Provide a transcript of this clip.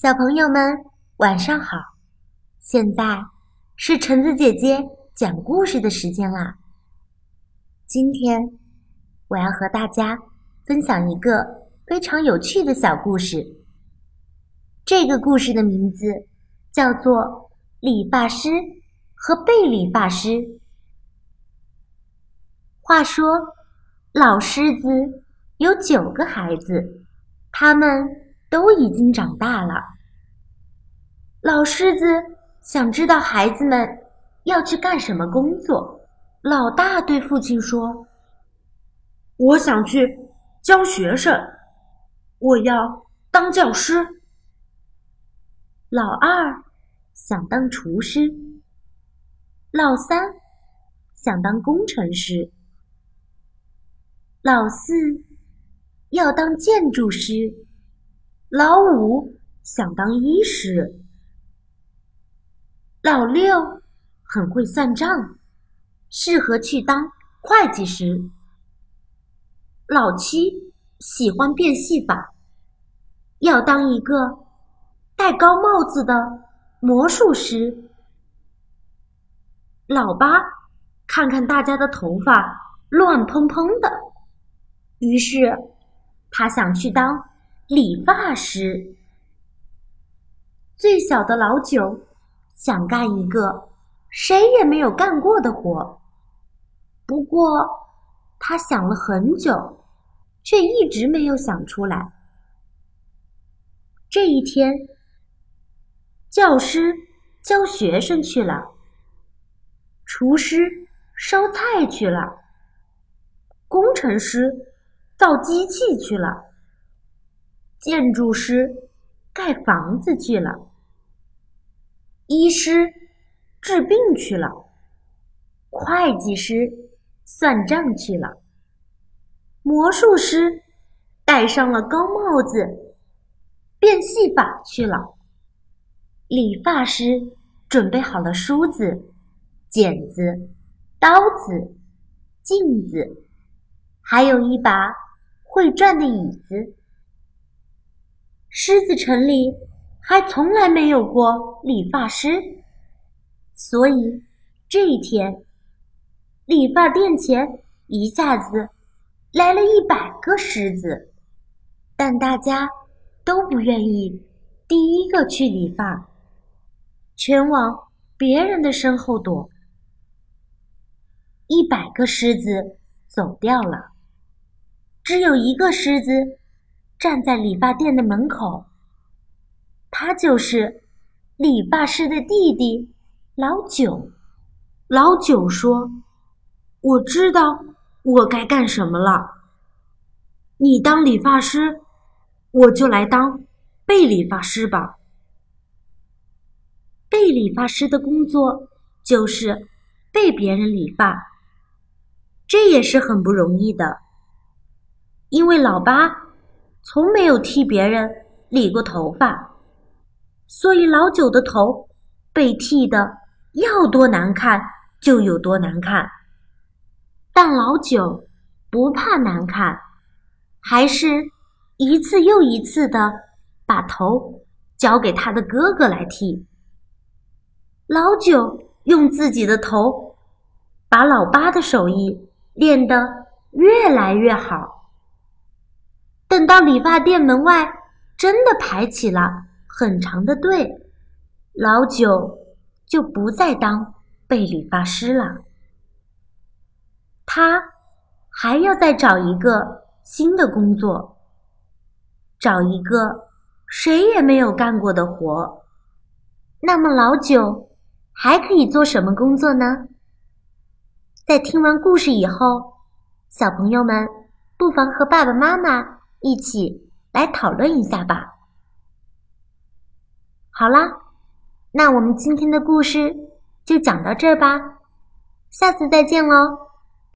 小朋友们，晚上好！现在是橙子姐姐讲故事的时间啦。今天我要和大家分享一个非常有趣的小故事。这个故事的名字叫做《理发师和被理发师》。话说，老狮子有九个孩子，他们。都已经长大了。老狮子想知道孩子们要去干什么工作。老大对父亲说：“我想去教学生，我要当教师。”老二想当厨师，老三想当工程师，老四要当建筑师。老五想当医师，老六很会算账，适合去当会计师。老七喜欢变戏法，要当一个戴高帽子的魔术师。老八看看大家的头发乱蓬蓬的，于是他想去当。理发师，最小的老九想干一个谁也没有干过的活，不过他想了很久，却一直没有想出来。这一天，教师教学生去了，厨师烧菜去了，工程师造机器去了。建筑师盖房子去了，医师治病去了，会计师算账去了，魔术师戴上了高帽子变戏法去了，理发师准备好了梳子、剪子、刀子、镜子，还有一把会转的椅子。狮子城里还从来没有过理发师，所以这一天，理发店前一下子来了一百个狮子，但大家都不愿意第一个去理发，全往别人的身后躲。一百个狮子走掉了，只有一个狮子。站在理发店的门口，他就是理发师的弟弟老九。老九说：“我知道我该干什么了。你当理发师，我就来当被理发师吧。被理发师的工作就是被别人理发，这也是很不容易的，因为老八。”从没有替别人理过头发，所以老九的头被剃的要多难看就有多难看。但老九不怕难看，还是一次又一次的把头交给他的哥哥来剃。老九用自己的头把老八的手艺练得越来越好。等到理发店门外真的排起了很长的队，老九就不再当被理发师了。他还要再找一个新的工作，找一个谁也没有干过的活。那么老九还可以做什么工作呢？在听完故事以后，小朋友们不妨和爸爸妈妈。一起来讨论一下吧。好啦，那我们今天的故事就讲到这儿吧，下次再见喽。